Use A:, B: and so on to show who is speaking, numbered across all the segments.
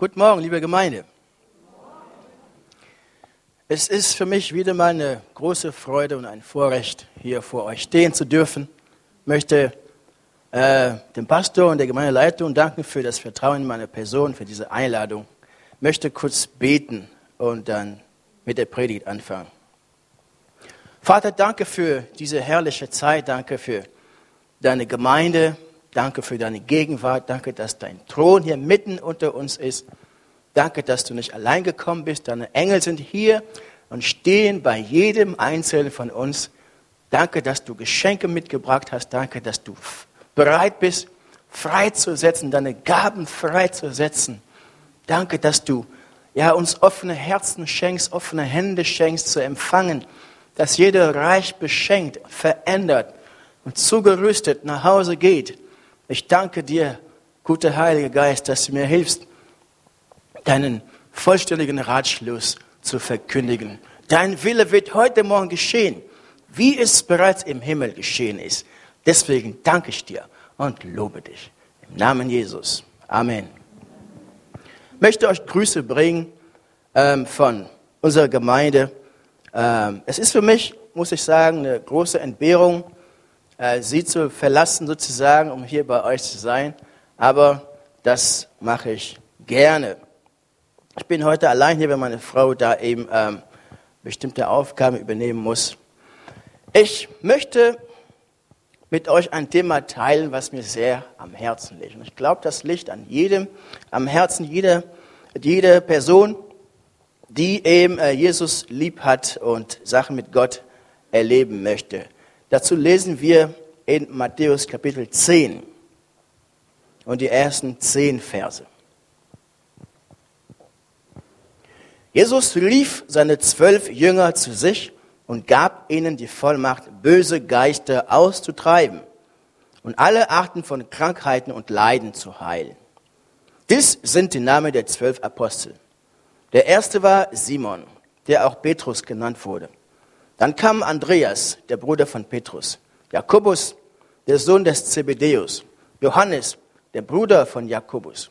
A: Guten Morgen, liebe Gemeinde. Es ist für mich wieder mal eine große Freude und ein Vorrecht, hier vor euch stehen zu dürfen. Ich möchte äh, dem Pastor und der Gemeindeleitung danken für das Vertrauen in meine Person, für diese Einladung. Ich möchte kurz beten und dann mit der Predigt anfangen. Vater, danke für diese herrliche Zeit, danke für deine Gemeinde, Danke für deine Gegenwart. Danke, dass dein Thron hier mitten unter uns ist. Danke, dass du nicht allein gekommen bist. Deine Engel sind hier und stehen bei jedem Einzelnen von uns. Danke, dass du Geschenke mitgebracht hast. Danke, dass du bereit bist, freizusetzen, deine Gaben freizusetzen. Danke, dass du ja, uns offene Herzen schenkst, offene Hände schenkst zu empfangen, dass jeder reich beschenkt, verändert und zugerüstet nach Hause geht ich danke dir, guter Heiliger Geist, dass du mir hilfst, deinen vollständigen Ratschluss zu verkündigen. Dein Wille wird heute Morgen geschehen, wie es bereits im Himmel geschehen ist. Deswegen danke ich dir und lobe dich. Im Namen Jesus. Amen. Ich möchte euch Grüße bringen ähm, von unserer Gemeinde. Ähm, es ist für mich, muss ich sagen, eine große Entbehrung, sie zu verlassen sozusagen, um hier bei euch zu sein. Aber das mache ich gerne. Ich bin heute allein hier, weil meine Frau da eben ähm, bestimmte Aufgaben übernehmen muss. Ich möchte mit euch ein Thema teilen, was mir sehr am Herzen liegt. Und ich glaube, das liegt an jedem, am Herzen jeder, jeder Person, die eben äh, Jesus lieb hat und Sachen mit Gott erleben möchte. Dazu lesen wir in Matthäus Kapitel 10 und die ersten zehn Verse. Jesus rief seine zwölf Jünger zu sich und gab ihnen die Vollmacht, böse Geister auszutreiben und alle Arten von Krankheiten und Leiden zu heilen. Dies sind die Namen der zwölf Apostel. Der erste war Simon, der auch Petrus genannt wurde. Dann kam Andreas, der Bruder von Petrus, Jakobus, der Sohn des Zebedeus, Johannes, der Bruder von Jakobus,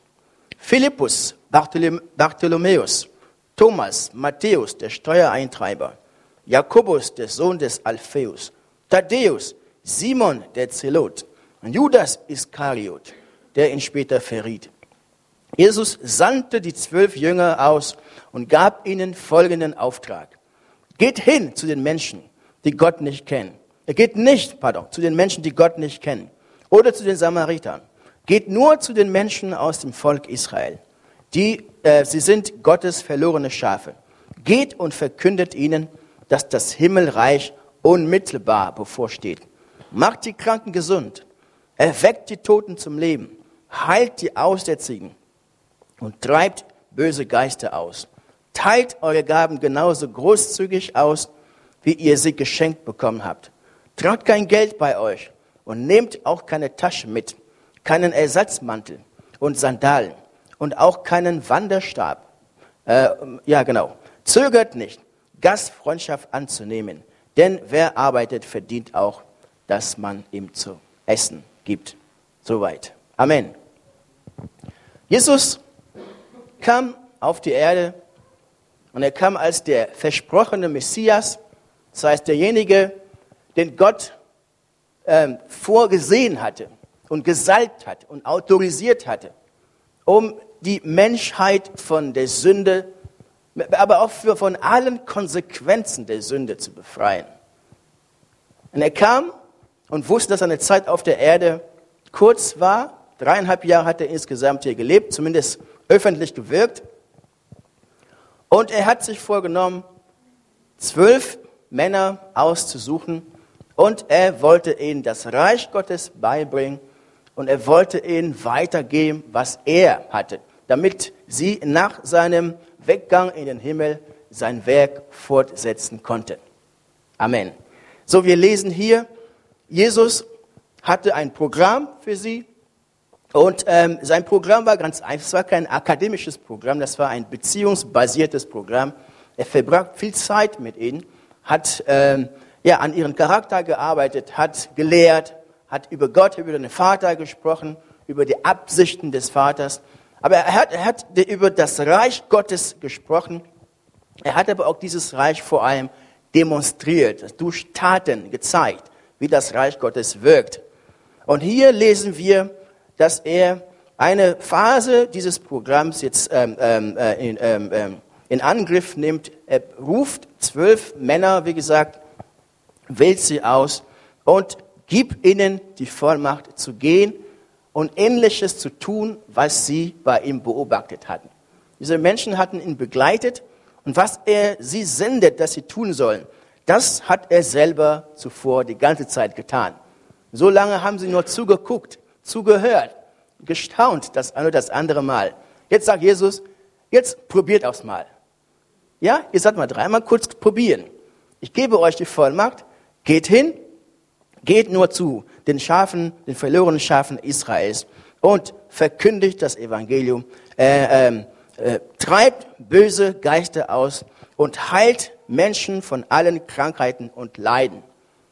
A: Philippus, Bartholomäus, Thomas, Matthäus, der Steuereintreiber, Jakobus, der Sohn des Alpheus, Thaddäus, Simon, der Zelot und Judas Iskariot, der ihn später verriet. Jesus sandte die zwölf Jünger aus und gab ihnen folgenden Auftrag. Geht hin zu den Menschen, die Gott nicht kennen. Er geht nicht, pardon, zu den Menschen, die Gott nicht kennen. Oder zu den Samaritern. Geht nur zu den Menschen aus dem Volk Israel. Die, äh, sie sind Gottes verlorene Schafe. Geht und verkündet ihnen, dass das Himmelreich unmittelbar bevorsteht. Macht die Kranken gesund. Erweckt die Toten zum Leben. Heilt die Aussätzigen. Und treibt böse Geister aus. Teilt eure Gaben genauso großzügig aus, wie ihr sie geschenkt bekommen habt. Tragt kein Geld bei euch und nehmt auch keine Tasche mit, keinen Ersatzmantel und Sandalen und auch keinen Wanderstab. Äh, ja, genau. Zögert nicht, Gastfreundschaft anzunehmen, denn wer arbeitet, verdient auch, dass man ihm zu essen gibt. Soweit. Amen. Jesus kam auf die Erde und er kam als der versprochene Messias, das heißt derjenige, den Gott ähm, vorgesehen hatte und gesalbt hat und autorisiert hatte, um die Menschheit von der Sünde, aber auch für, von allen Konsequenzen der Sünde zu befreien. Und er kam und wusste, dass seine Zeit auf der Erde kurz war. Dreieinhalb Jahre hat er insgesamt hier gelebt, zumindest öffentlich gewirkt. Und er hat sich vorgenommen, zwölf Männer auszusuchen und er wollte ihnen das Reich Gottes beibringen und er wollte ihnen weitergeben, was er hatte, damit sie nach seinem Weggang in den Himmel sein Werk fortsetzen konnten. Amen. So, wir lesen hier, Jesus hatte ein Programm für sie und ähm, sein Programm war ganz einfach. Es war kein akademisches Programm, das war ein beziehungsbasiertes Programm. Er verbrachte viel Zeit mit ihnen, hat ähm, ja, an ihren Charakter gearbeitet, hat gelehrt, hat über Gott, über den Vater gesprochen, über die Absichten des Vaters. Aber er hat, er hat über das Reich Gottes gesprochen. Er hat aber auch dieses Reich vor allem demonstriert, durch Taten gezeigt, wie das Reich Gottes wirkt. Und hier lesen wir, dass er eine Phase dieses Programms jetzt ähm, ähm, äh, in, ähm, ähm, in Angriff nimmt. Er ruft zwölf Männer, wie gesagt, wählt sie aus und gibt ihnen die Vollmacht zu gehen und Ähnliches zu tun, was sie bei ihm beobachtet hatten. Diese Menschen hatten ihn begleitet und was er sie sendet, dass sie tun sollen, das hat er selber zuvor die ganze Zeit getan. So lange haben sie nur zugeguckt, zugehört, gestaunt das eine oder das andere Mal. Jetzt sagt Jesus, jetzt probiert aufs Mal. Ja, ihr sollt mal dreimal kurz probieren. Ich gebe euch die Vollmacht, geht hin, geht nur zu den Schafen, den verlorenen Schafen Israels und verkündigt das Evangelium, äh, äh, äh, treibt böse Geister aus und heilt Menschen von allen Krankheiten und Leiden.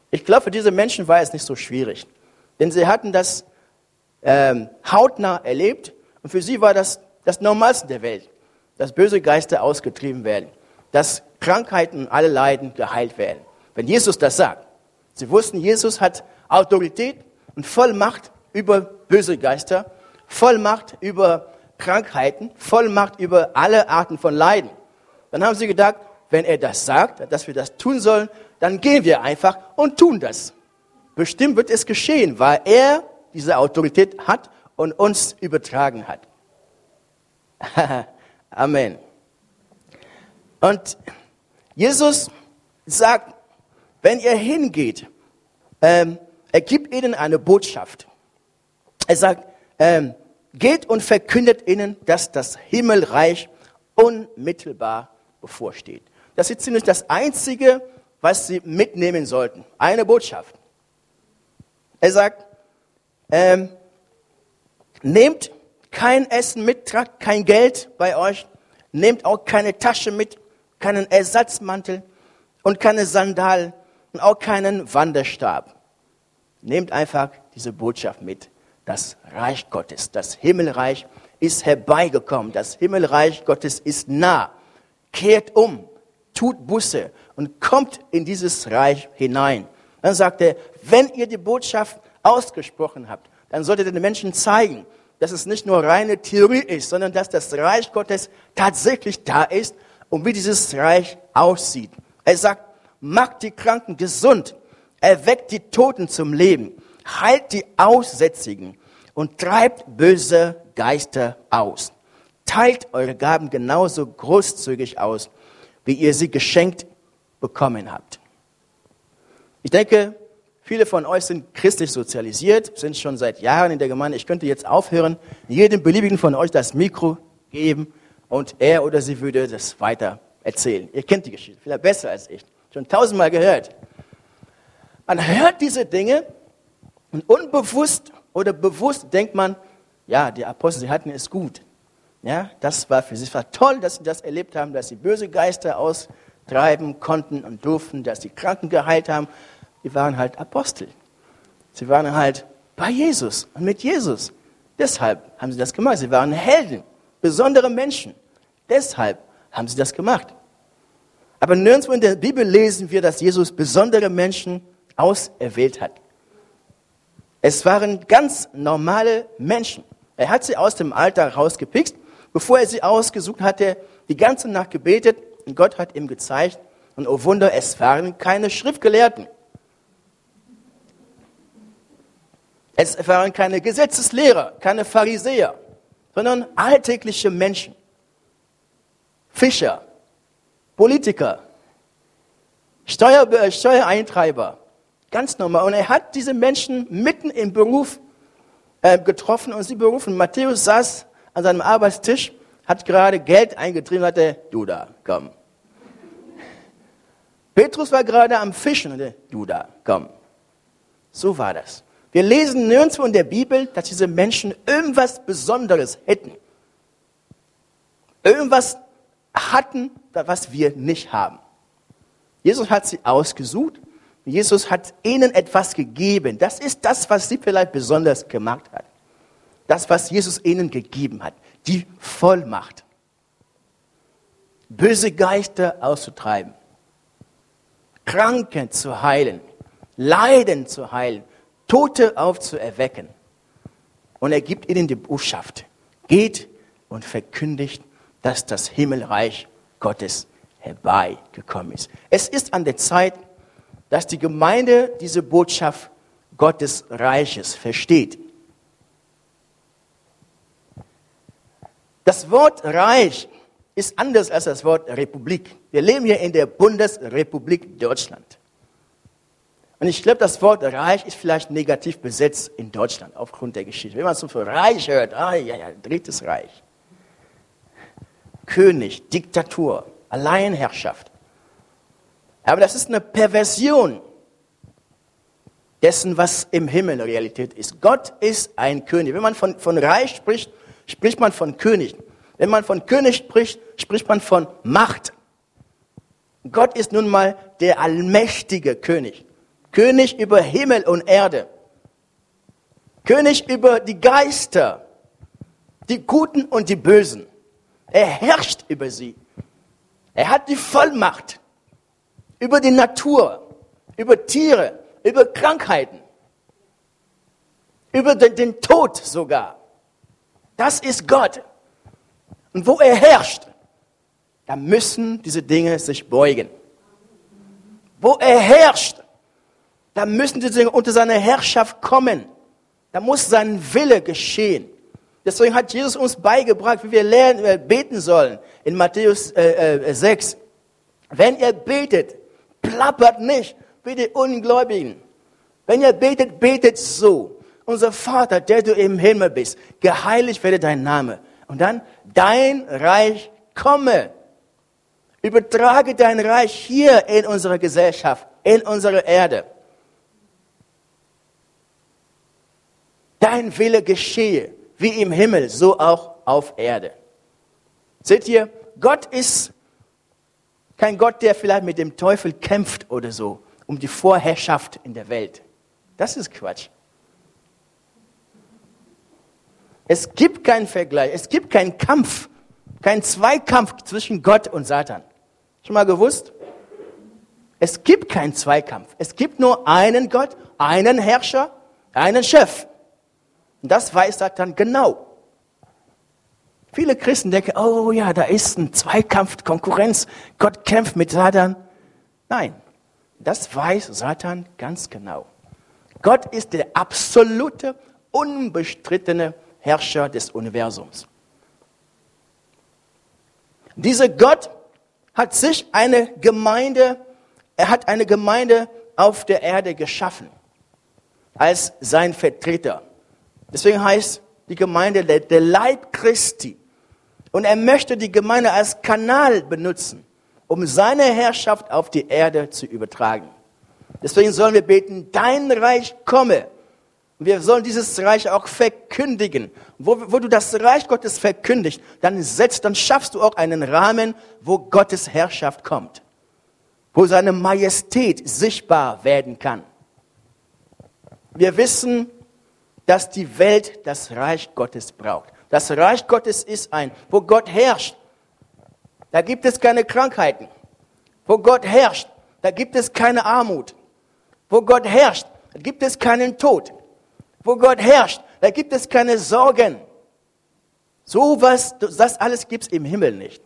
A: Ich glaube, für diese Menschen war es nicht so schwierig, denn sie hatten das ähm, hautnah erlebt und für sie war das das Normalste der Welt dass böse Geister ausgetrieben werden, dass Krankheiten und alle Leiden geheilt werden. Wenn Jesus das sagt. Sie wussten, Jesus hat Autorität und Vollmacht über böse Geister, Vollmacht über Krankheiten, Vollmacht über alle Arten von Leiden. Dann haben sie gedacht, wenn er das sagt, dass wir das tun sollen, dann gehen wir einfach und tun das. Bestimmt wird es geschehen, weil er diese Autorität hat und uns übertragen hat. Amen. Und Jesus sagt, wenn ihr hingeht, ähm, er gibt ihnen eine Botschaft. Er sagt, ähm, geht und verkündet ihnen, dass das Himmelreich unmittelbar bevorsteht. Das ist ziemlich das Einzige, was sie mitnehmen sollten. Eine Botschaft. Er sagt, ähm, nehmt kein Essen mit, tragt kein Geld bei euch, nehmt auch keine Tasche mit, keinen Ersatzmantel und keine Sandalen und auch keinen Wanderstab. Nehmt einfach diese Botschaft mit. Das Reich Gottes, das Himmelreich ist herbeigekommen. Das Himmelreich Gottes ist nah. Kehrt um, tut Busse und kommt in dieses Reich hinein. Dann sagt er, wenn ihr die Botschaft ausgesprochen habt, dann solltet ihr den Menschen zeigen, dass es nicht nur reine Theorie ist, sondern dass das Reich Gottes tatsächlich da ist und wie dieses Reich aussieht. Er sagt, macht die Kranken gesund, erweckt die Toten zum Leben, heilt die Aussätzigen und treibt böse Geister aus. Teilt eure Gaben genauso großzügig aus, wie ihr sie geschenkt bekommen habt. Ich denke, Viele von euch sind christlich sozialisiert, sind schon seit Jahren in der Gemeinde. Ich könnte jetzt aufhören, jedem beliebigen von euch das Mikro geben und er oder sie würde das weiter erzählen. Ihr kennt die Geschichte, vielleicht besser als ich. Schon tausendmal gehört. Man hört diese Dinge und unbewusst oder bewusst denkt man, ja, die Apostel, sie hatten es gut. Ja, das war für sie, war toll, dass sie das erlebt haben, dass sie böse Geister austreiben konnten und durften, dass sie Kranken geheilt haben die waren halt Apostel. Sie waren halt bei Jesus und mit Jesus. Deshalb haben sie das gemacht. Sie waren Helden, besondere Menschen. Deshalb haben sie das gemacht. Aber nirgendwo in der Bibel lesen wir, dass Jesus besondere Menschen auserwählt hat. Es waren ganz normale Menschen. Er hat sie aus dem Alltag rausgepickt. Bevor er sie ausgesucht hatte, die ganze Nacht gebetet und Gott hat ihm gezeigt. Und oh Wunder, es waren keine Schriftgelehrten. Es waren keine Gesetzeslehrer, keine Pharisäer, sondern alltägliche Menschen. Fischer, Politiker, Steuer, äh, Steuereintreiber. Ganz normal. Und er hat diese Menschen mitten im Beruf äh, getroffen und sie berufen. Matthäus saß an seinem Arbeitstisch, hat gerade Geld eingetrieben und hatte, du da, komm. Petrus war gerade am Fischen und hatte, du da, komm. So war das. Wir lesen nirgendwo in der Bibel, dass diese Menschen irgendwas Besonderes hätten. Irgendwas hatten, was wir nicht haben. Jesus hat sie ausgesucht. Jesus hat ihnen etwas gegeben. Das ist das, was sie vielleicht besonders gemacht hat. Das, was Jesus ihnen gegeben hat. die Vollmacht, böse Geister auszutreiben, Kranken zu heilen, Leiden zu heilen, Tote aufzuerwecken. Und er gibt ihnen die Botschaft. Geht und verkündigt, dass das Himmelreich Gottes herbeigekommen ist. Es ist an der Zeit, dass die Gemeinde diese Botschaft Gottes Reiches versteht. Das Wort Reich ist anders als das Wort Republik. Wir leben hier in der Bundesrepublik Deutschland. Und ich glaube, das Wort Reich ist vielleicht negativ besetzt in Deutschland aufgrund der Geschichte. Wenn man so für Reich hört, ah ja, ja, drittes Reich. König, Diktatur, Alleinherrschaft. Aber das ist eine Perversion dessen, was im Himmel Realität ist. Gott ist ein König. Wenn man von, von Reich spricht, spricht man von König. Wenn man von König spricht, spricht man von Macht. Gott ist nun mal der allmächtige König. König über Himmel und Erde. König über die Geister, die Guten und die Bösen. Er herrscht über sie. Er hat die Vollmacht über die Natur, über Tiere, über Krankheiten, über den, den Tod sogar. Das ist Gott. Und wo er herrscht, da müssen diese Dinge sich beugen. Wo er herrscht, da müssen Dinge unter seine Herrschaft kommen. Da muss sein Wille geschehen. Deswegen hat Jesus uns beigebracht, wie wir lernen, wir beten sollen. In Matthäus äh, äh, 6. Wenn ihr betet, plappert nicht wie die Ungläubigen. Wenn ihr betet, betet so. Unser Vater, der du im Himmel bist, geheiligt werde dein Name. Und dann, dein Reich komme. Übertrage dein Reich hier in unserer Gesellschaft, in unserer Erde. Dein Wille geschehe, wie im Himmel, so auch auf Erde. Seht ihr, Gott ist kein Gott, der vielleicht mit dem Teufel kämpft oder so, um die Vorherrschaft in der Welt. Das ist Quatsch. Es gibt keinen Vergleich, es gibt keinen Kampf, keinen Zweikampf zwischen Gott und Satan. Schon mal gewusst? Es gibt keinen Zweikampf. Es gibt nur einen Gott, einen Herrscher, einen Chef. Und das weiß Satan genau. Viele Christen denken, oh ja, da ist ein Zweikampf, Konkurrenz. Gott kämpft mit Satan. Nein, das weiß Satan ganz genau. Gott ist der absolute, unbestrittene Herrscher des Universums. Dieser Gott hat sich eine Gemeinde, er hat eine Gemeinde auf der Erde geschaffen als sein Vertreter. Deswegen heißt die Gemeinde der, Leib Christi. Und er möchte die Gemeinde als Kanal benutzen, um seine Herrschaft auf die Erde zu übertragen. Deswegen sollen wir beten, dein Reich komme. Wir sollen dieses Reich auch verkündigen. Wo, wo du das Reich Gottes verkündigst, dann setzt, dann schaffst du auch einen Rahmen, wo Gottes Herrschaft kommt. Wo seine Majestät sichtbar werden kann. Wir wissen, dass die Welt das Reich Gottes braucht. Das Reich Gottes ist ein, wo Gott herrscht. Da gibt es keine Krankheiten. Wo Gott herrscht, da gibt es keine Armut. Wo Gott herrscht, da gibt es keinen Tod. Wo Gott herrscht, da gibt es keine Sorgen. So was, das alles gibt es im Himmel nicht.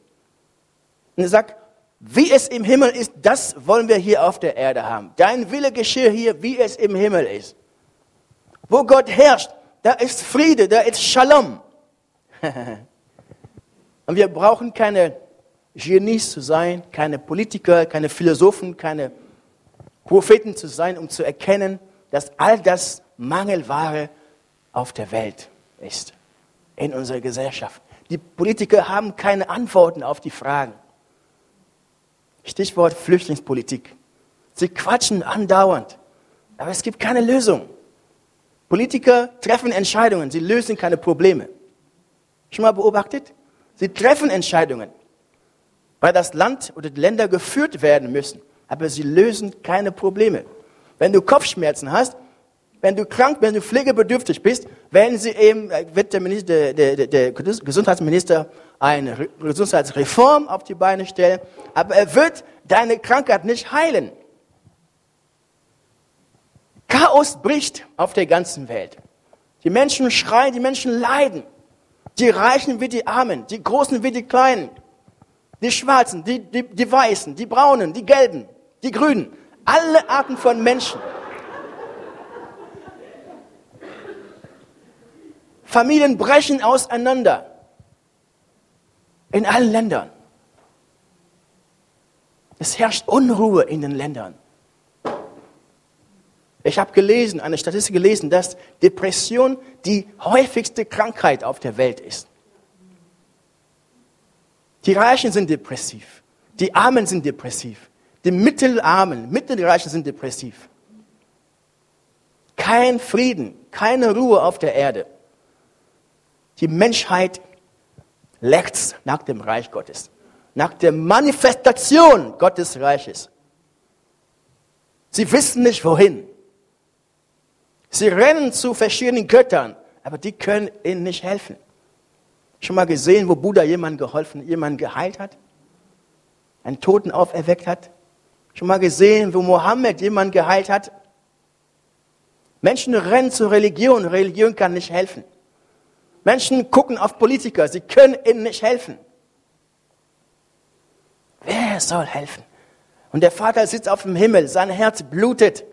A: Und er sagt, wie es im Himmel ist, das wollen wir hier auf der Erde haben. Dein Wille geschehe hier, wie es im Himmel ist. Wo Gott herrscht, da ist Friede, da ist Shalom. Und wir brauchen keine Genies zu sein, keine Politiker, keine Philosophen, keine Propheten zu sein, um zu erkennen, dass all das Mangelware auf der Welt ist, in unserer Gesellschaft. Die Politiker haben keine Antworten auf die Fragen. Stichwort Flüchtlingspolitik. Sie quatschen andauernd, aber es gibt keine Lösung. Politiker treffen Entscheidungen, sie lösen keine Probleme. Schon mal beobachtet? Sie treffen Entscheidungen, weil das Land oder die Länder geführt werden müssen aber sie lösen keine Probleme. Wenn du Kopfschmerzen hast, wenn du krank, wenn du pflegebedürftig bist, werden sie eben, äh, wird der, Minister, der, der, der Gesundheitsminister eine Gesundheitsreform auf die Beine stellen, aber er wird deine Krankheit nicht heilen. Chaos bricht auf der ganzen Welt. Die Menschen schreien, die Menschen leiden. Die Reichen wie die Armen, die Großen wie die Kleinen, die Schwarzen, die, die, die Weißen, die Braunen, die Gelben, die Grünen. Alle Arten von Menschen. Familien brechen auseinander. In allen Ländern. Es herrscht Unruhe in den Ländern. Ich habe gelesen, eine Statistik gelesen, dass Depression die häufigste Krankheit auf der Welt ist. Die Reichen sind depressiv. Die Armen sind depressiv. Die Mittelarmen, Mittelreichen sind depressiv. Kein Frieden, keine Ruhe auf der Erde. Die Menschheit leckt nach dem Reich Gottes, nach der Manifestation Gottes Reiches. Sie wissen nicht wohin. Sie rennen zu verschiedenen Göttern, aber die können ihnen nicht helfen. Schon mal gesehen, wo Buddha jemanden geholfen, jemanden geheilt hat? Einen Toten auferweckt hat? Schon mal gesehen, wo Mohammed jemanden geheilt hat? Menschen rennen zur Religion, Religion kann nicht helfen. Menschen gucken auf Politiker, sie können ihnen nicht helfen. Wer soll helfen? Und der Vater sitzt auf dem Himmel, sein Herz blutet.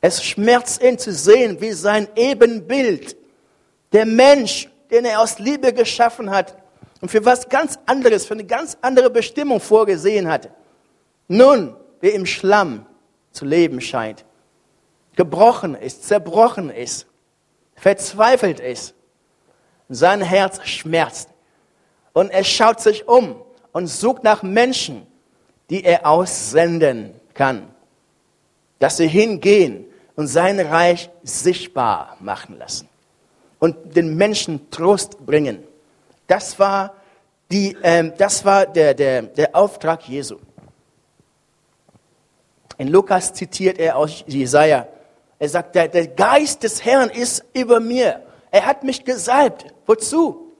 A: Es schmerzt ihn zu sehen, wie sein Ebenbild, der Mensch, den er aus Liebe geschaffen hat und für was ganz anderes, für eine ganz andere Bestimmung vorgesehen hat, nun wie im Schlamm zu leben scheint, gebrochen ist, zerbrochen ist, verzweifelt ist. Sein Herz schmerzt. Und er schaut sich um und sucht nach Menschen, die er aussenden kann. Dass sie hingehen und sein Reich sichtbar machen lassen. Und den Menschen Trost bringen. Das war, die, ähm, das war der, der, der Auftrag Jesu. In Lukas zitiert er aus Jesaja. Er sagt, der, der Geist des Herrn ist über mir. Er hat mich gesalbt. Wozu?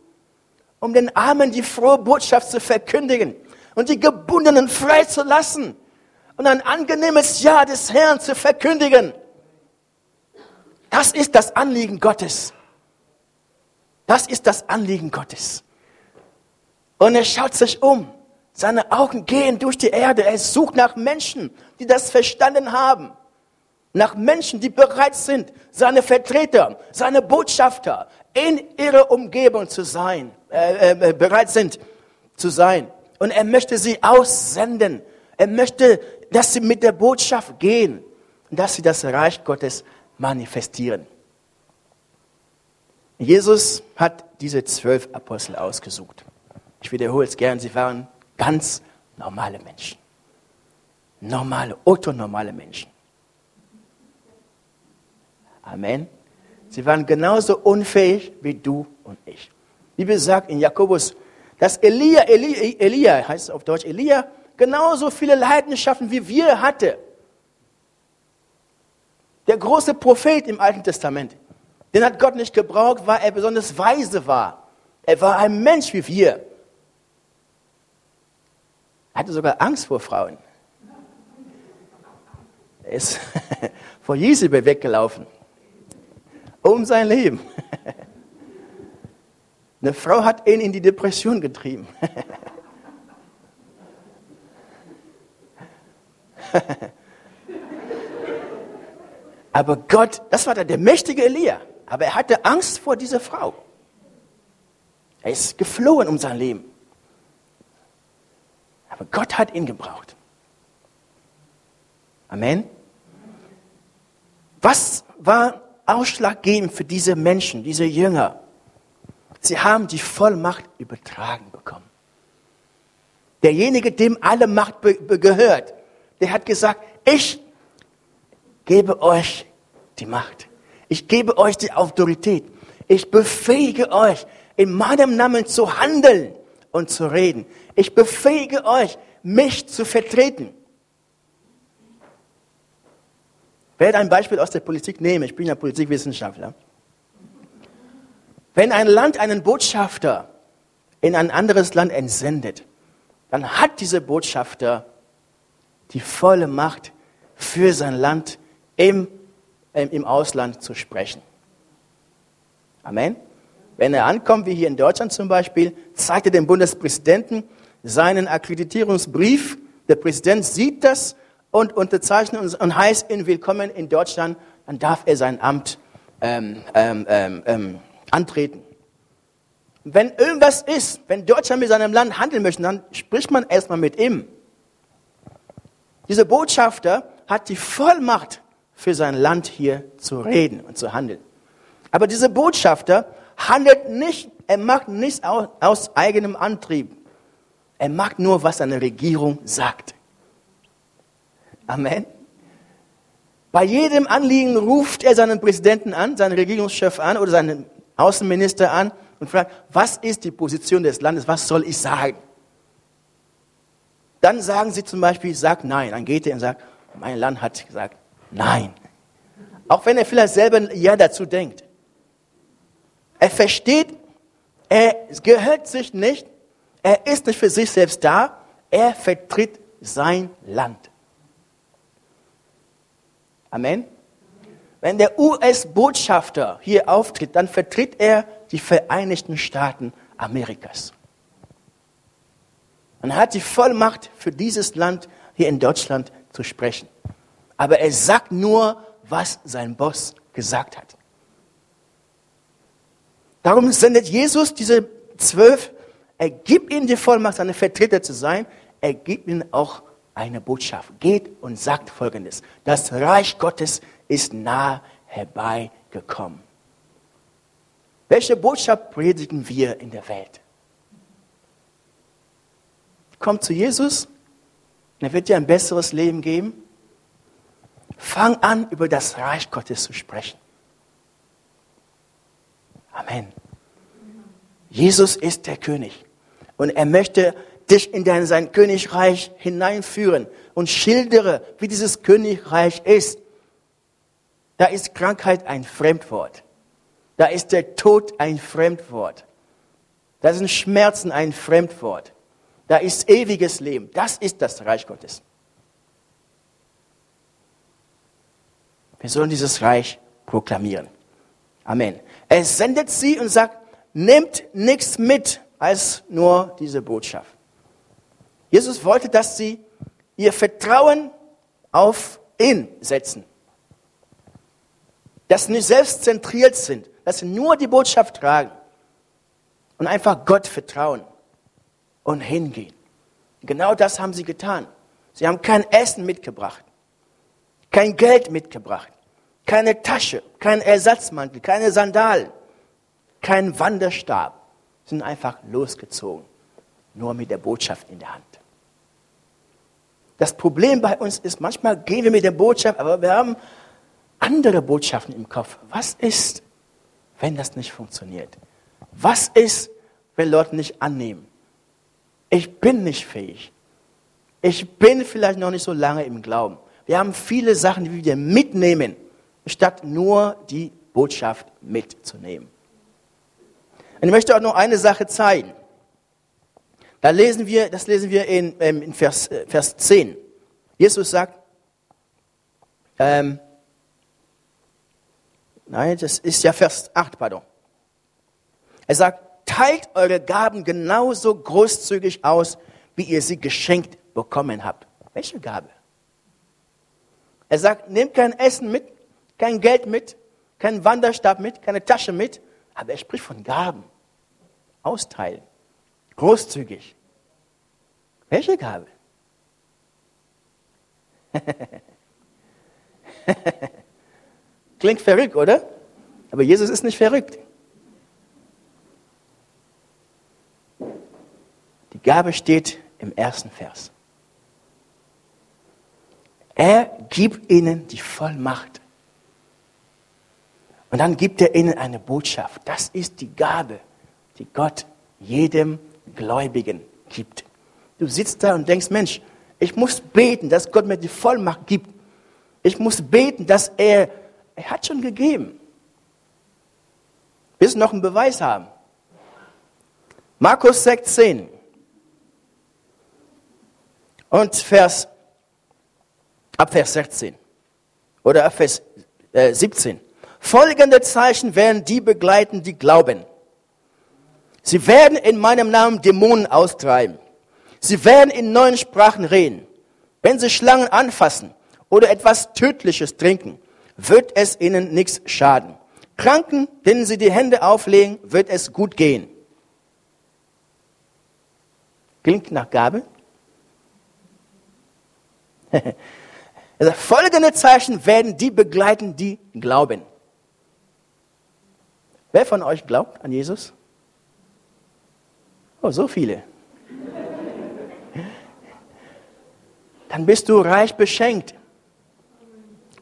A: Um den Armen die frohe Botschaft zu verkündigen und die Gebundenen freizulassen und ein angenehmes Ja des Herrn zu verkündigen. Das ist das Anliegen Gottes. Das ist das Anliegen Gottes. Und er schaut sich um. Seine Augen gehen durch die Erde. Er sucht nach Menschen, die das verstanden haben nach Menschen, die bereit sind, seine Vertreter, seine Botschafter in ihrer Umgebung zu sein, äh, äh, bereit sind zu sein. Und er möchte sie aussenden. Er möchte, dass sie mit der Botschaft gehen dass sie das Reich Gottes manifestieren. Jesus hat diese zwölf Apostel ausgesucht. Ich wiederhole es gern, sie waren ganz normale Menschen. Normale, otto-normale Menschen. Amen. Sie waren genauso unfähig wie du und ich. Wie gesagt in Jakobus, dass Elia, Elia, Elia heißt es auf Deutsch, Elia, genauso viele Leidenschaften wie wir hatte. Der große Prophet im Alten Testament, den hat Gott nicht gebraucht, weil er besonders weise war. Er war ein Mensch wie wir. Er hatte sogar Angst vor Frauen. Er ist vor Jezebel weggelaufen um sein Leben. Eine Frau hat ihn in die Depression getrieben. Aber Gott, das war der mächtige Elia, aber er hatte Angst vor dieser Frau. Er ist geflohen um sein Leben. Aber Gott hat ihn gebraucht. Amen. Was war ausschlaggebend für diese Menschen, diese Jünger. Sie haben die Vollmacht übertragen bekommen. Derjenige, dem alle Macht gehört, der hat gesagt, ich gebe euch die Macht. Ich gebe euch die Autorität. Ich befähige euch, in meinem Namen zu handeln und zu reden. Ich befähige euch, mich zu vertreten. Ich werde ein Beispiel aus der Politik nehmen. Ich bin ja Politikwissenschaftler. Wenn ein Land einen Botschafter in ein anderes Land entsendet, dann hat dieser Botschafter die volle Macht, für sein Land im, äh, im Ausland zu sprechen. Amen. Wenn er ankommt, wie hier in Deutschland zum Beispiel, zeigt er dem Bundespräsidenten seinen Akkreditierungsbrief. Der Präsident sieht das und unterzeichnet und heißt ihn willkommen in Deutschland. Dann darf er sein Amt ähm, ähm, ähm, ähm antreten. Wenn irgendwas ist, wenn Deutschland mit seinem Land handeln möchte, dann spricht man erstmal mit ihm. Dieser Botschafter hat die Vollmacht, für sein Land hier zu reden und zu handeln. Aber dieser Botschafter handelt nicht, er macht nichts aus, aus eigenem Antrieb. Er macht nur, was seine Regierung sagt. Amen. Bei jedem Anliegen ruft er seinen Präsidenten an, seinen Regierungschef an oder seinen Außenminister an und fragt, was ist die Position des Landes, was soll ich sagen? Dann sagen sie zum Beispiel, sag nein. Dann geht er und sagt, mein Land hat gesagt, nein. Auch wenn er vielleicht selber ja dazu denkt. Er versteht, er gehört sich nicht, er ist nicht für sich selbst da, er vertritt sein Land. Amen. Wenn der US-Botschafter hier auftritt, dann vertritt er die Vereinigten Staaten Amerikas. Und er hat die Vollmacht für dieses Land hier in Deutschland zu sprechen. Aber er sagt nur, was sein Boss gesagt hat. Darum sendet Jesus diese zwölf, er gibt ihnen die Vollmacht, seine Vertreter zu sein, er gibt ihnen auch eine Botschaft. Geht und sagt Folgendes. Das Reich Gottes ist nah herbeigekommen. Welche Botschaft predigen wir in der Welt? Komm zu Jesus, er wird dir ein besseres Leben geben. Fang an, über das Reich Gottes zu sprechen. Amen. Jesus ist der König und er möchte dich in dein, sein Königreich hineinführen und schildere, wie dieses Königreich ist. Da ist Krankheit ein Fremdwort. Da ist der Tod ein Fremdwort. Da sind Schmerzen ein Fremdwort. Da ist ewiges Leben. Das ist das Reich Gottes. Wir sollen dieses Reich proklamieren. Amen. Er sendet sie und sagt, nehmt nichts mit als nur diese Botschaft. Jesus wollte, dass sie ihr Vertrauen auf ihn setzen. Dass sie nicht selbstzentriert sind, dass sie nur die Botschaft tragen und einfach Gott vertrauen und hingehen. Genau das haben sie getan. Sie haben kein Essen mitgebracht, kein Geld mitgebracht, keine Tasche, kein Ersatzmantel, keine Sandalen, kein Wanderstab. Sind einfach losgezogen, nur mit der Botschaft in der Hand. Das Problem bei uns ist, manchmal gehen wir mit der Botschaft, aber wir haben andere Botschaften im Kopf. Was ist, wenn das nicht funktioniert? Was ist, wenn Leute nicht annehmen? Ich bin nicht fähig. Ich bin vielleicht noch nicht so lange im Glauben. Wir haben viele Sachen, die wir mitnehmen, statt nur die Botschaft mitzunehmen. Und ich möchte auch noch eine Sache zeigen. Da lesen wir, das lesen wir in, ähm, in Vers, äh, Vers 10. Jesus sagt, ähm, nein, das ist ja Vers 8, pardon. Er sagt, teilt eure Gaben genauso großzügig aus, wie ihr sie geschenkt bekommen habt. Welche Gabe? Er sagt, nehmt kein Essen mit, kein Geld mit, kein Wanderstab mit, keine Tasche mit, aber er spricht von Gaben. Austeilen. Großzügig. Welche Gabe? Klingt verrückt, oder? Aber Jesus ist nicht verrückt. Die Gabe steht im ersten Vers. Er gibt ihnen die Vollmacht. Und dann gibt er ihnen eine Botschaft. Das ist die Gabe, die Gott jedem Gläubigen gibt. Du sitzt da und denkst, Mensch, ich muss beten, dass Gott mir die Vollmacht gibt. Ich muss beten, dass er, er hat schon gegeben. Bis noch einen Beweis haben. Markus 16 und Vers, ab Vers 16 oder ab Vers äh, 17. Folgende Zeichen werden die begleiten, die glauben. Sie werden in meinem Namen Dämonen austreiben. Sie werden in neuen Sprachen reden. Wenn sie Schlangen anfassen oder etwas Tödliches trinken, wird es ihnen nichts schaden. Kranken, denen sie die Hände auflegen, wird es gut gehen. Klingt nach Gabe? also folgende Zeichen werden die begleiten, die glauben. Wer von euch glaubt an Jesus? Oh, so viele. Dann bist du reich beschenkt.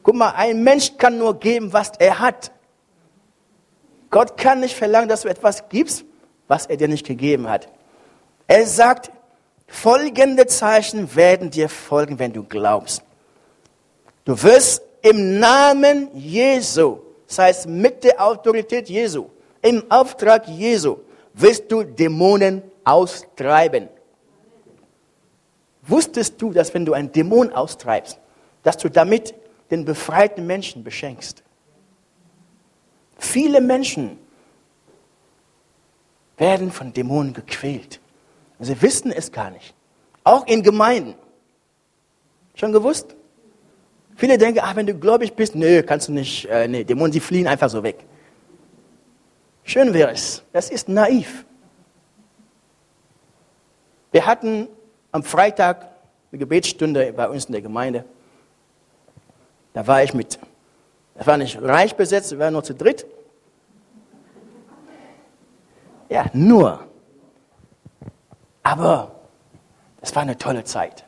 A: Guck mal, ein Mensch kann nur geben, was er hat. Gott kann nicht verlangen, dass du etwas gibst, was er dir nicht gegeben hat. Er sagt, folgende Zeichen werden dir folgen, wenn du glaubst. Du wirst im Namen Jesu, das heißt mit der Autorität Jesu, im Auftrag Jesu, wirst du Dämonen austreiben. Wusstest du, dass wenn du einen Dämon austreibst, dass du damit den befreiten Menschen beschenkst? Viele Menschen werden von Dämonen gequält. Sie wissen es gar nicht. Auch in Gemeinden. Schon gewusst? Viele denken, ach, wenn du gläubig bist, nö, kannst du nicht, äh, nee, Dämonen, die fliehen einfach so weg. Schön wäre es. Das ist naiv. Wir hatten am Freitag eine Gebetsstunde bei uns in der Gemeinde. Da war ich mit, das war nicht reich besetzt, wir waren nur zu dritt. Ja, nur. Aber es war eine tolle Zeit.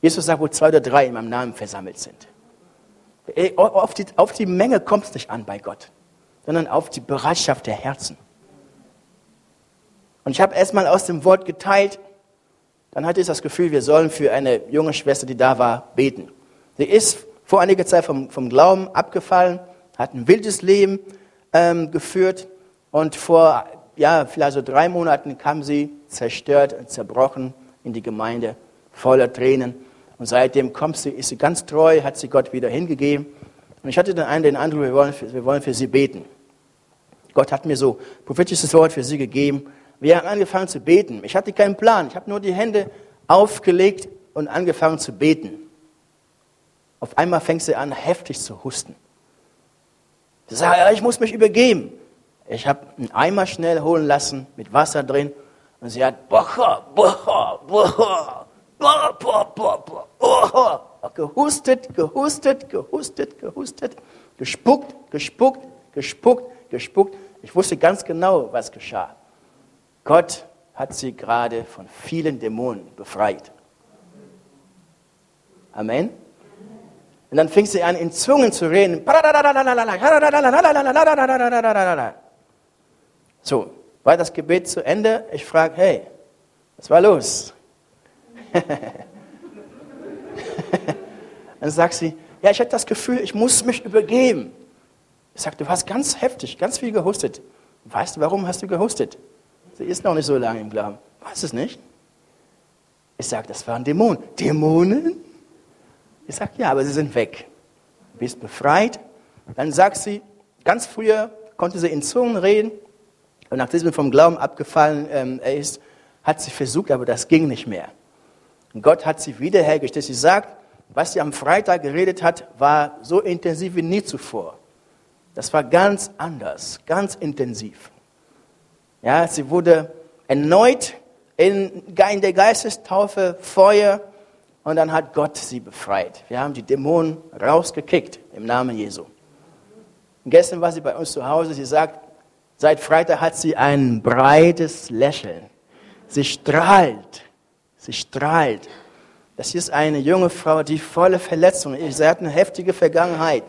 A: Jesus sagt, wo zwei oder drei in meinem Namen versammelt sind. Auf die, auf die Menge kommt es nicht an bei Gott, sondern auf die Bereitschaft der Herzen. Und ich habe erstmal aus dem Wort geteilt, dann hatte ich das Gefühl, wir sollen für eine junge Schwester, die da war, beten. Sie ist vor einiger Zeit vom, vom Glauben abgefallen, hat ein wildes Leben ähm, geführt und vor ja, vielleicht so drei Monaten kam sie zerstört und zerbrochen in die Gemeinde, voller Tränen. Und seitdem kommt sie, ist sie ganz treu, hat sie Gott wieder hingegeben. Und ich hatte dann einen den Eindruck, wir wollen, für, wir wollen für sie beten. Gott hat mir so prophetisches Wort für sie gegeben. Wir haben angefangen zu beten. Ich hatte keinen Plan. Ich habe nur die Hände aufgelegt und angefangen zu beten. Auf einmal fängt sie an, heftig zu husten. Sie sagt, ich muss mich übergeben. Ich habe einen Eimer schnell holen lassen mit Wasser drin und sie hat boah, boah, boah, boah, boah, boah, gehustet, gehustet, gehustet, gehustet, gespuckt, gespuckt, gespuckt, gespuckt. Ich wusste ganz genau, was geschah. Gott hat sie gerade von vielen Dämonen befreit. Amen. Und dann fing sie an, in Zungen zu reden. So, war das Gebet zu Ende? Ich frage, hey, was war los? dann sagt sie, ja, ich hatte das Gefühl, ich muss mich übergeben. Ich sage, du hast ganz heftig, ganz viel gehustet. Weißt du, warum hast du gehustet? Sie ist noch nicht so lange im Glauben. Weiß es nicht. Ich sage, das waren Dämonen. Dämonen? Ich sage, ja, aber sie sind weg. Du bist befreit. Dann sagt sie, ganz früher konnte sie in Zungen reden. Und nachdem sie vom Glauben abgefallen ähm, ist, hat sie versucht, aber das ging nicht mehr. Gott hat sie wiederhergestellt. Sie sagt, was sie am Freitag geredet hat, war so intensiv wie nie zuvor. Das war ganz anders, ganz intensiv. Ja, sie wurde erneut in, in der Geistestaufe Feuer und dann hat Gott sie befreit. Wir haben die Dämonen rausgekickt im Namen Jesu. Und gestern war sie bei uns zu Hause. Sie sagt, seit Freitag hat sie ein breites Lächeln. Sie strahlt. Sie strahlt. Das ist eine junge Frau, die volle Verletzungen ist. Sie hat eine heftige Vergangenheit.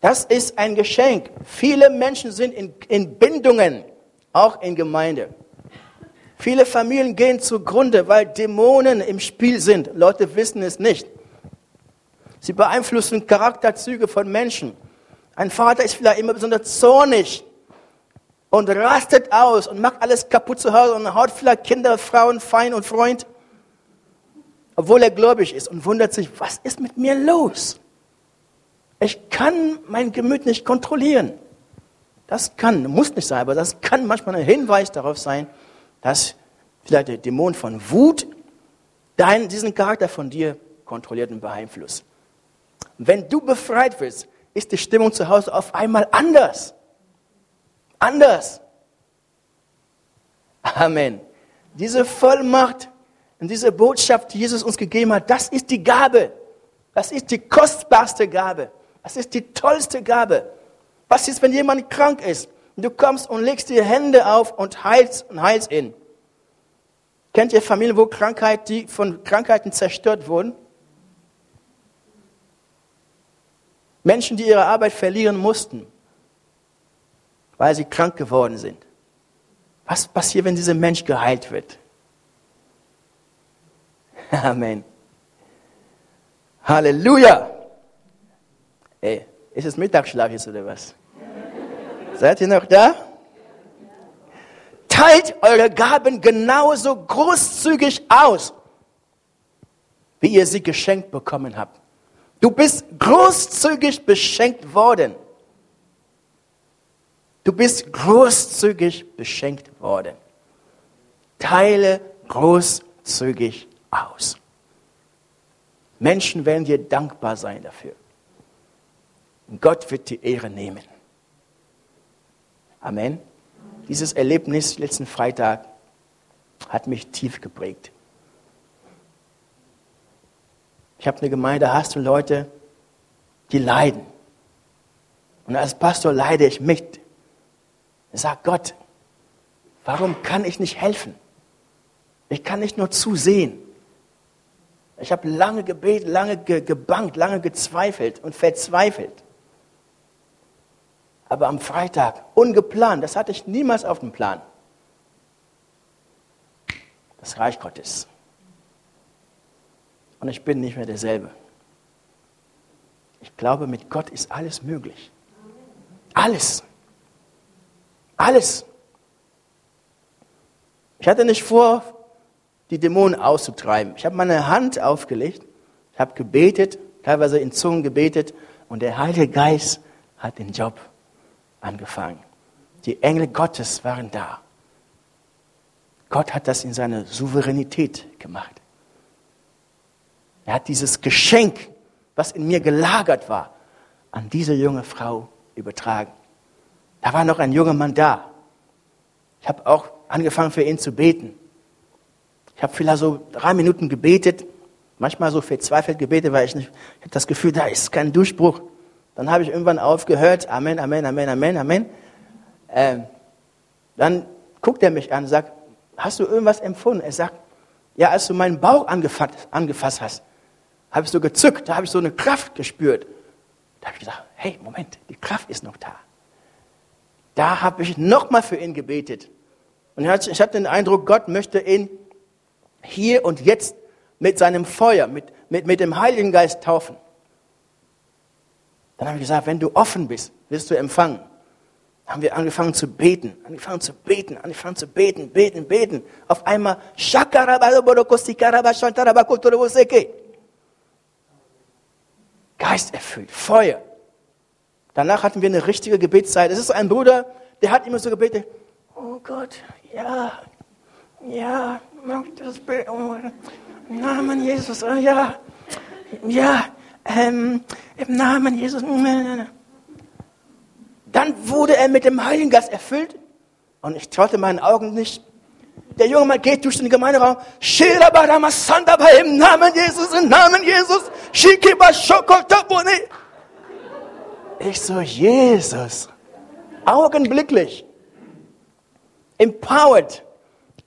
A: Das ist ein Geschenk. Viele Menschen sind in, in Bindungen auch in Gemeinde. Viele Familien gehen zugrunde, weil Dämonen im Spiel sind. Leute wissen es nicht. Sie beeinflussen Charakterzüge von Menschen. Ein Vater ist vielleicht immer besonders zornig und rastet aus und macht alles kaputt zu Hause und haut vielleicht Kinder, Frauen, Feind und Freund, obwohl er gläubig ist und wundert sich, was ist mit mir los? Ich kann mein Gemüt nicht kontrollieren. Das kann, muss nicht sein, aber das kann manchmal ein Hinweis darauf sein, dass vielleicht der Dämon von Wut deinen, diesen Charakter von dir kontrolliert und beeinflusst. Wenn du befreit wirst, ist die Stimmung zu Hause auf einmal anders. Anders. Amen. Diese Vollmacht und diese Botschaft, die Jesus uns gegeben hat, das ist die Gabe. Das ist die kostbarste Gabe. Das ist die tollste Gabe. Was ist, wenn jemand krank ist? Und du kommst und legst die Hände auf und heilst und heilst ihn. Kennt ihr Familien, wo Krankheit, die von Krankheiten zerstört wurden? Menschen, die ihre Arbeit verlieren mussten, weil sie krank geworden sind. Was passiert, wenn dieser Mensch geheilt wird? Amen. Halleluja. Ey, ist es Mittagsschlaf jetzt oder was? Seid ihr noch da? Teilt eure Gaben genauso großzügig aus, wie ihr sie geschenkt bekommen habt. Du bist großzügig beschenkt worden. Du bist großzügig beschenkt worden. Teile großzügig aus. Menschen werden dir dankbar sein dafür. Gott wird die Ehre nehmen. Amen. Dieses Erlebnis letzten Freitag hat mich tief geprägt. Ich habe eine Gemeinde, hast du Leute, die leiden. Und als Pastor leide ich mit. Ich sage Gott, warum kann ich nicht helfen? Ich kann nicht nur zusehen. Ich habe lange gebetet, lange gebankt, lange gezweifelt und verzweifelt. Aber am Freitag, ungeplant, das hatte ich niemals auf dem Plan. Das Reich Gottes und ich bin nicht mehr derselbe. Ich glaube, mit Gott ist alles möglich. Alles. Alles. Ich hatte nicht vor, die Dämonen auszutreiben. Ich habe meine Hand aufgelegt, ich habe gebetet, teilweise in Zungen gebetet und der Heilige Geist hat den Job angefangen. Die Engel Gottes waren da. Gott hat das in seiner Souveränität gemacht. Er hat dieses Geschenk, was in mir gelagert war, an diese junge Frau übertragen. Da war noch ein junger Mann da. Ich habe auch angefangen für ihn zu beten. Ich habe vielleicht so drei Minuten gebetet, manchmal so verzweifelt gebetet, weil ich nicht, ich hatte das Gefühl, da ist kein Durchbruch. Dann habe ich irgendwann aufgehört, Amen, Amen, Amen, Amen, Amen. Ähm, dann guckt er mich an und sagt, hast du irgendwas empfunden? Er sagt, ja, als du meinen Bauch angefasst, angefasst hast, habe ich so gezückt, da habe ich so eine Kraft gespürt. Da habe ich gesagt, hey, Moment, die Kraft ist noch da. Da habe ich nochmal für ihn gebetet. Und ich hatte den Eindruck, Gott möchte ihn hier und jetzt mit seinem Feuer, mit, mit, mit dem Heiligen Geist taufen. Dann habe ich gesagt, wenn du offen bist, wirst du empfangen. Dann haben wir angefangen zu beten, angefangen zu beten, angefangen zu beten, beten, beten. Auf einmal, Geist erfüllt, Feuer. Danach hatten wir eine richtige Gebetszeit. Es ist ein Bruder, der hat immer so gebetet, oh Gott, ja, ja, das oh, im Namen Jesus, oh, ja, ja, ähm, im Namen Jesus. Dann wurde er mit dem Heiligen Geist erfüllt und ich traute meinen Augen nicht. Der junge Mann geht durch den Gemeinderaum. Im Namen Jesus, im Namen Jesus. Ich so, Jesus. Augenblicklich. Empowered.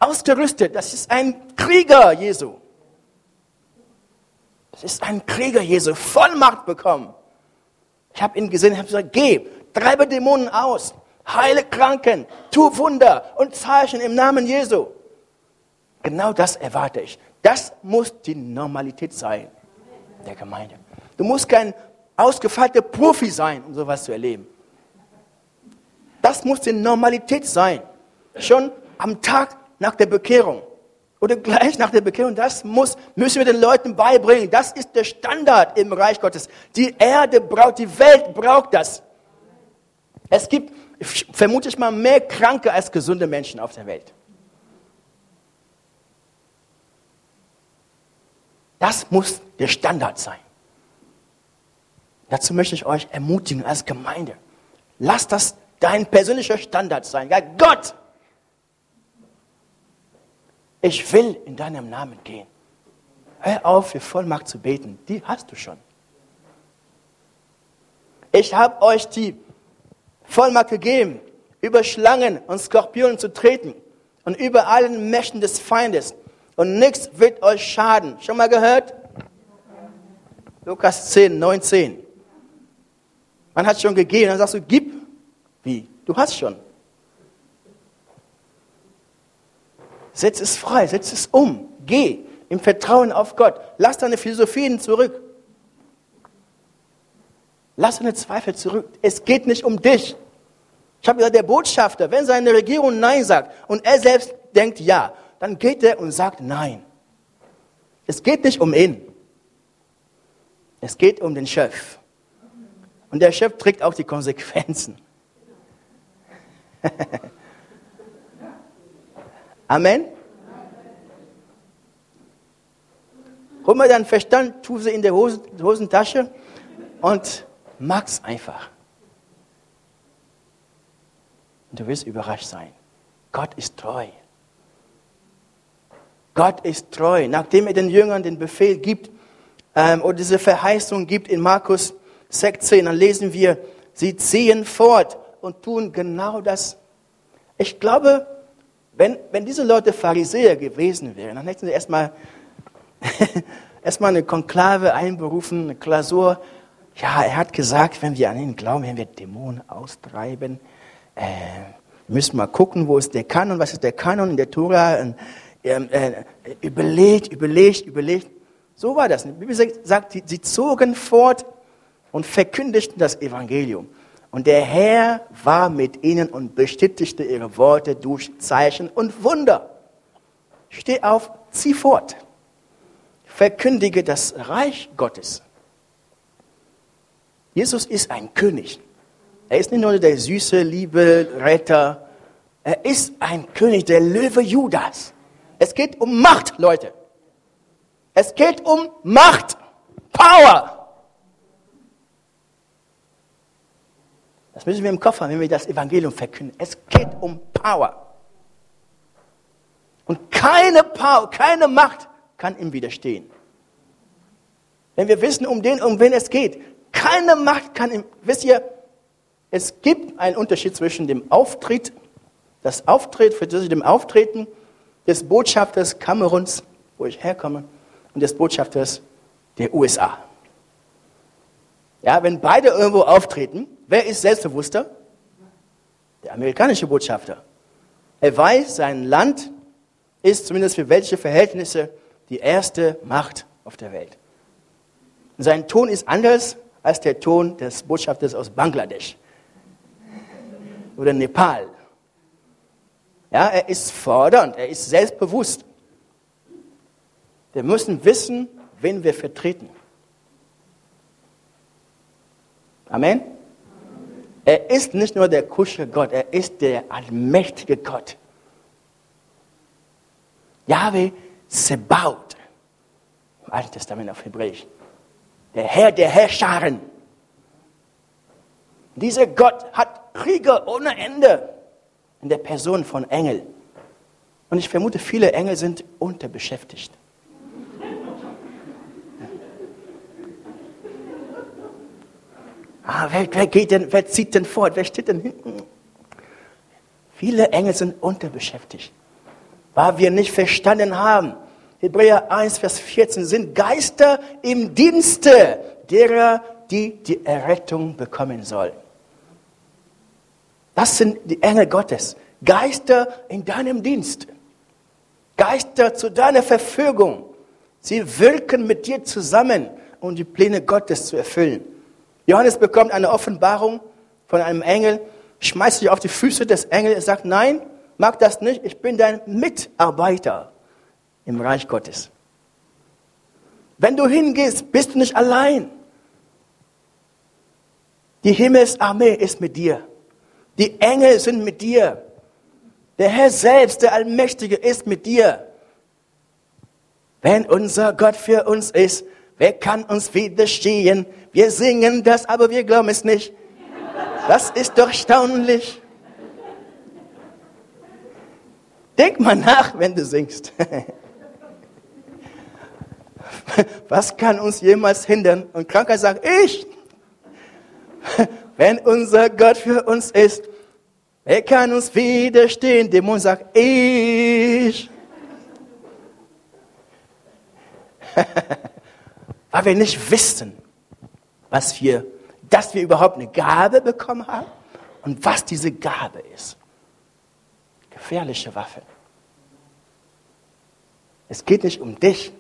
A: Ausgerüstet. Das ist ein Krieger, Jesu. Das ist ein Krieger, Jesu. Vollmacht bekommen. Ich habe ihn gesehen, habe gesagt, geh, treibe Dämonen aus, heile Kranken, tu Wunder und Zeichen im Namen Jesu. Genau das erwarte ich. Das muss die Normalität sein der Gemeinde. Du musst kein ausgefeilter Profi sein, um sowas zu erleben. Das muss die Normalität sein. Schon am Tag nach der Bekehrung oder gleich nach der Bekehrung. Das muss, müssen wir den Leuten beibringen. Das ist der Standard im Reich Gottes. Die Erde braucht, die Welt braucht das. Es gibt, vermute ich mal, mehr Kranke als gesunde Menschen auf der Welt. Das muss der Standard sein. Dazu möchte ich euch ermutigen als Gemeinde. Lasst das dein persönlicher Standard sein. Ja, Gott, ich will in deinem Namen gehen. Hör auf, für Vollmacht zu beten. Die hast du schon. Ich habe euch die Vollmacht gegeben, über Schlangen und Skorpionen zu treten und über allen Mächten des Feindes. Und nichts wird euch schaden. Schon mal gehört? Lukas 10, 19. Man hat schon gegeben, dann sagst du, gib. Wie? Du hast schon. Setz es frei, setz es um. Geh im Vertrauen auf Gott. Lass deine Philosophien zurück. Lass deine Zweifel zurück. Es geht nicht um dich. Ich habe gesagt, der Botschafter, wenn seine Regierung Nein sagt und er selbst denkt Ja, dann geht er und sagt Nein. Es geht nicht um ihn. Es geht um den Chef. Und der Chef trägt auch die Konsequenzen. Amen. Hol mal deinen Verstand, tu sie in der Hosentasche und mag's einfach. Und du wirst überrascht sein. Gott ist treu. Gott ist treu. Nachdem er den Jüngern den Befehl gibt ähm, oder diese Verheißung gibt in Markus 16, dann lesen wir, sie ziehen fort und tun genau das. Ich glaube, wenn, wenn diese Leute Pharisäer gewesen wären, dann hätten sie erstmal erstmal eine Konklave einberufen, eine Klausur. Ja, er hat gesagt, wenn wir an ihn glauben, wenn wir Dämonen austreiben, äh, müssen wir gucken, wo ist der Kanon, was ist der Kanon in der Tora. Und, äh, äh, überlegt, überlegt, überlegt. So war das. Die Bibel sagt, sie zogen fort und verkündigten das Evangelium. Und der Herr war mit ihnen und bestätigte ihre Worte durch Zeichen und Wunder. Steh auf, zieh fort. Verkündige das Reich Gottes. Jesus ist ein König. Er ist nicht nur der süße, liebe Retter. Er ist ein König, der Löwe Judas. Es geht um Macht, Leute. Es geht um Macht. Power. Das müssen wir im Kopf haben, wenn wir das Evangelium verkünden. Es geht um Power. Und keine Power, keine Macht kann ihm widerstehen. Wenn wir wissen, um den, um wen es geht, keine Macht kann ihm, wisst ihr, es gibt einen Unterschied zwischen dem Auftritt, das Auftritt, für dem Auftreten des Botschafters Kameruns, wo ich herkomme, und des Botschafters der USA. Ja, wenn beide irgendwo auftreten, wer ist selbstbewusster? Der amerikanische Botschafter. Er weiß, sein Land ist zumindest für welche Verhältnisse die erste Macht auf der Welt. Sein Ton ist anders als der Ton des Botschafters aus Bangladesch oder Nepal. Ja, er ist fordernd, er ist selbstbewusst. Wir müssen wissen, wen wir vertreten. Amen. Er ist nicht nur der Kuschelgott, er ist der allmächtige Gott. Yahweh Sebaut. Im Alten Testament auf Hebräisch. Der Herr der Herrscharen. Dieser Gott hat Kriege ohne Ende in der Person von Engel. Und ich vermute, viele Engel sind unterbeschäftigt. Ah, wer, wer, geht denn, wer zieht denn fort? Wer steht denn hinten? Viele Engel sind unterbeschäftigt, weil wir nicht verstanden haben. Hebräer 1, Vers 14 sind Geister im Dienste derer, die die Errettung bekommen sollen. Das sind die Engel Gottes. Geister in deinem Dienst. Geister zu deiner Verfügung. Sie wirken mit dir zusammen und die Pläne Gottes zu erfüllen. Johannes bekommt eine Offenbarung von einem Engel, schmeißt sich auf die Füße des Engels und sagt, nein, mag das nicht, ich bin dein Mitarbeiter im Reich Gottes. Wenn du hingehst, bist du nicht allein. Die Himmelsarmee ist mit dir. Die Engel sind mit dir. Der Herr selbst, der Allmächtige, ist mit dir. Wenn unser Gott für uns ist, wer kann uns widerstehen? Wir singen das, aber wir glauben es nicht. Das ist doch erstaunlich. Denk mal nach, wenn du singst. Was kann uns jemals hindern? Und Krankheit sagt, ich. Wenn unser Gott für uns ist, wer kann uns widerstehen? Dämon sagt, ich. Weil wir nicht wissen, was wir, dass wir überhaupt eine Gabe bekommen haben und was diese Gabe ist. Gefährliche Waffe. Es geht nicht um dich.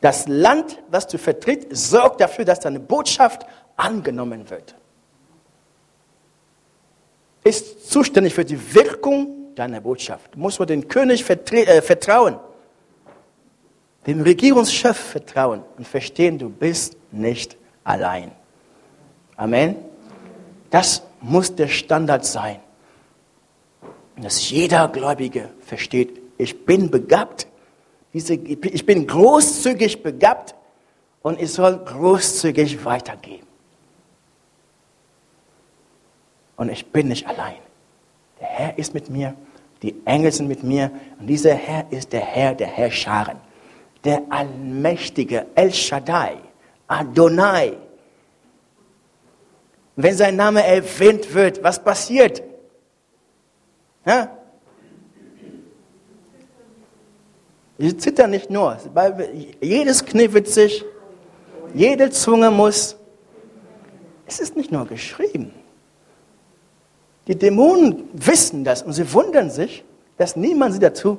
A: Das Land, was du vertrittst, sorgt dafür, dass deine Botschaft angenommen wird. Ist zuständig für die Wirkung deiner Botschaft. Du musst nur den König äh, vertrauen, dem Regierungschef vertrauen und verstehen, du bist nicht allein. Amen. Das muss der Standard sein. Dass jeder Gläubige versteht, ich bin begabt ich bin großzügig begabt und ich soll großzügig weitergeben. Und ich bin nicht allein. Der Herr ist mit mir, die Engel sind mit mir und dieser Herr ist der Herr der Herrscharen, der allmächtige El Shaddai, Adonai. Wenn sein Name erwähnt wird, was passiert? Ja? Sie zittern nicht nur. Jedes Knie wird sich, jede Zunge muss. Es ist nicht nur geschrieben. Die Dämonen wissen das und sie wundern sich, dass niemand sie dazu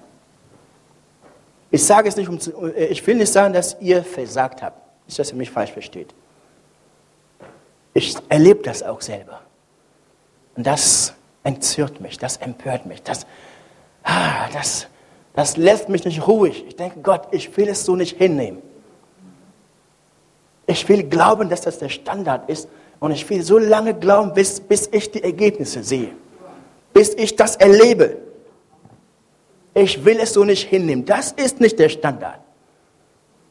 A: Ich sage es nicht, um zu, ich will nicht sagen, dass ihr versagt habt. Nicht, dass ihr mich falsch versteht. Ich erlebe das auch selber. Und das entzürnt mich, das empört mich, das, ah, das, das lässt mich nicht ruhig. Ich denke, Gott, ich will es so nicht hinnehmen. Ich will glauben, dass das der Standard ist. Und ich will so lange glauben, bis, bis ich die Ergebnisse sehe. Bis ich das erlebe. Ich will es so nicht hinnehmen. Das ist nicht der Standard.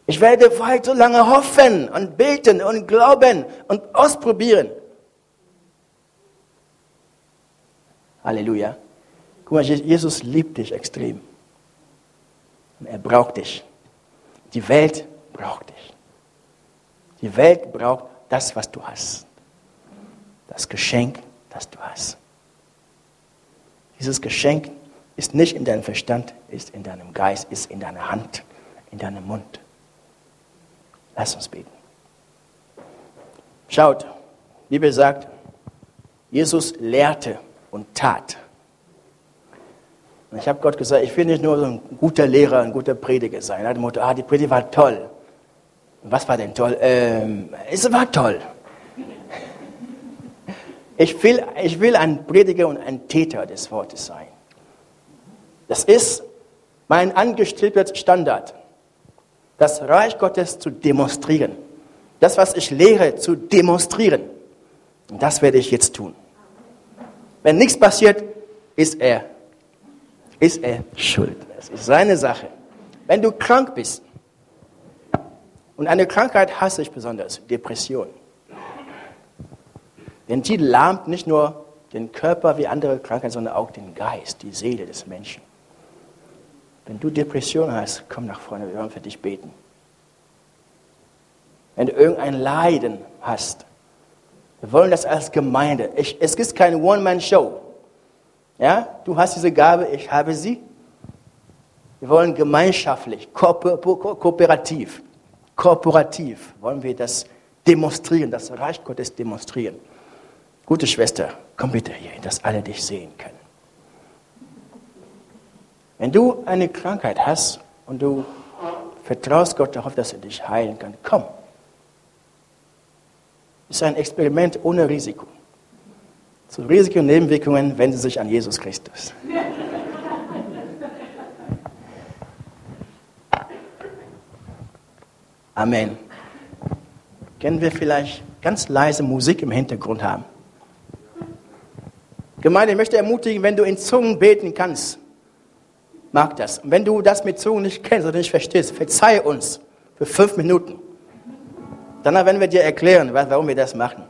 A: Ich werde weit so lange hoffen und beten und glauben und ausprobieren. Halleluja. Guck mal, Jesus liebt dich extrem. Er braucht dich. Die Welt braucht dich. Die Welt braucht das, was du hast. Das Geschenk, das du hast. Dieses Geschenk ist nicht in deinem Verstand, ist in deinem Geist, ist in deiner Hand, in deinem Mund. Lass uns beten. Schaut, wie Bibel sagt, Jesus lehrte und tat. Und ich habe Gott gesagt, ich will nicht nur so ein guter Lehrer, ein guter Prediger sein. Er hat Motto, ah, die Predigt war toll. Was war denn toll? Ähm, es war toll. Ich will, ich will ein Prediger und ein Täter des Wortes sein. Das ist mein angestrebter Standard. Das Reich Gottes zu demonstrieren. Das, was ich lehre, zu demonstrieren. Und das werde ich jetzt tun. Wenn nichts passiert, ist er ist er schuld. Das ist seine Sache. Wenn du krank bist, und eine Krankheit hasse ich besonders, Depression. Denn die lahmt nicht nur den Körper wie andere Krankheiten, sondern auch den Geist, die Seele des Menschen. Wenn du Depression hast, komm nach vorne, wir wollen für dich beten. Wenn du irgendein Leiden hast, Wir wollen das als Gemeinde. Ich, es ist keine One-Man-Show. Ja, du hast diese Gabe, ich habe sie. Wir wollen gemeinschaftlich, ko ko kooperativ, kooperativ wollen wir das demonstrieren, das Reich Gottes demonstrieren. Gute Schwester, komm bitte hier, dass alle dich sehen können. Wenn du eine Krankheit hast und du vertraust Gott darauf, dass er dich heilen kann, komm. Ist ein Experiment ohne Risiko. Zu Risiken und Nebenwirkungen wenden Sie sich an Jesus Christus. Amen. Können wir vielleicht ganz leise Musik im Hintergrund haben? Gemeinde, ich möchte ermutigen, wenn du in Zungen beten kannst, mag das. Und wenn du das mit Zungen nicht kennst oder nicht verstehst, verzeih uns für fünf Minuten. Danach werden wir dir erklären, warum wir das machen.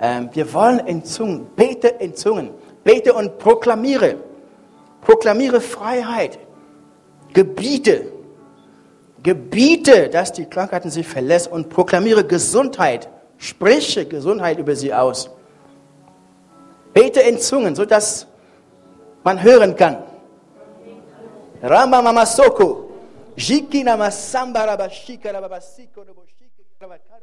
A: Ähm, wir wollen in Zungen, bete in Zungen, bete und proklamiere. Proklamiere Freiheit. Gebiete. Gebiete, dass die Krankheiten sie verlässt und proklamiere Gesundheit. Spreche Gesundheit über sie aus. Bete in Zungen, sodass man hören kann. Ramba mamasoko. Jikina masamba rabashika rababasiko noboshika rabakana.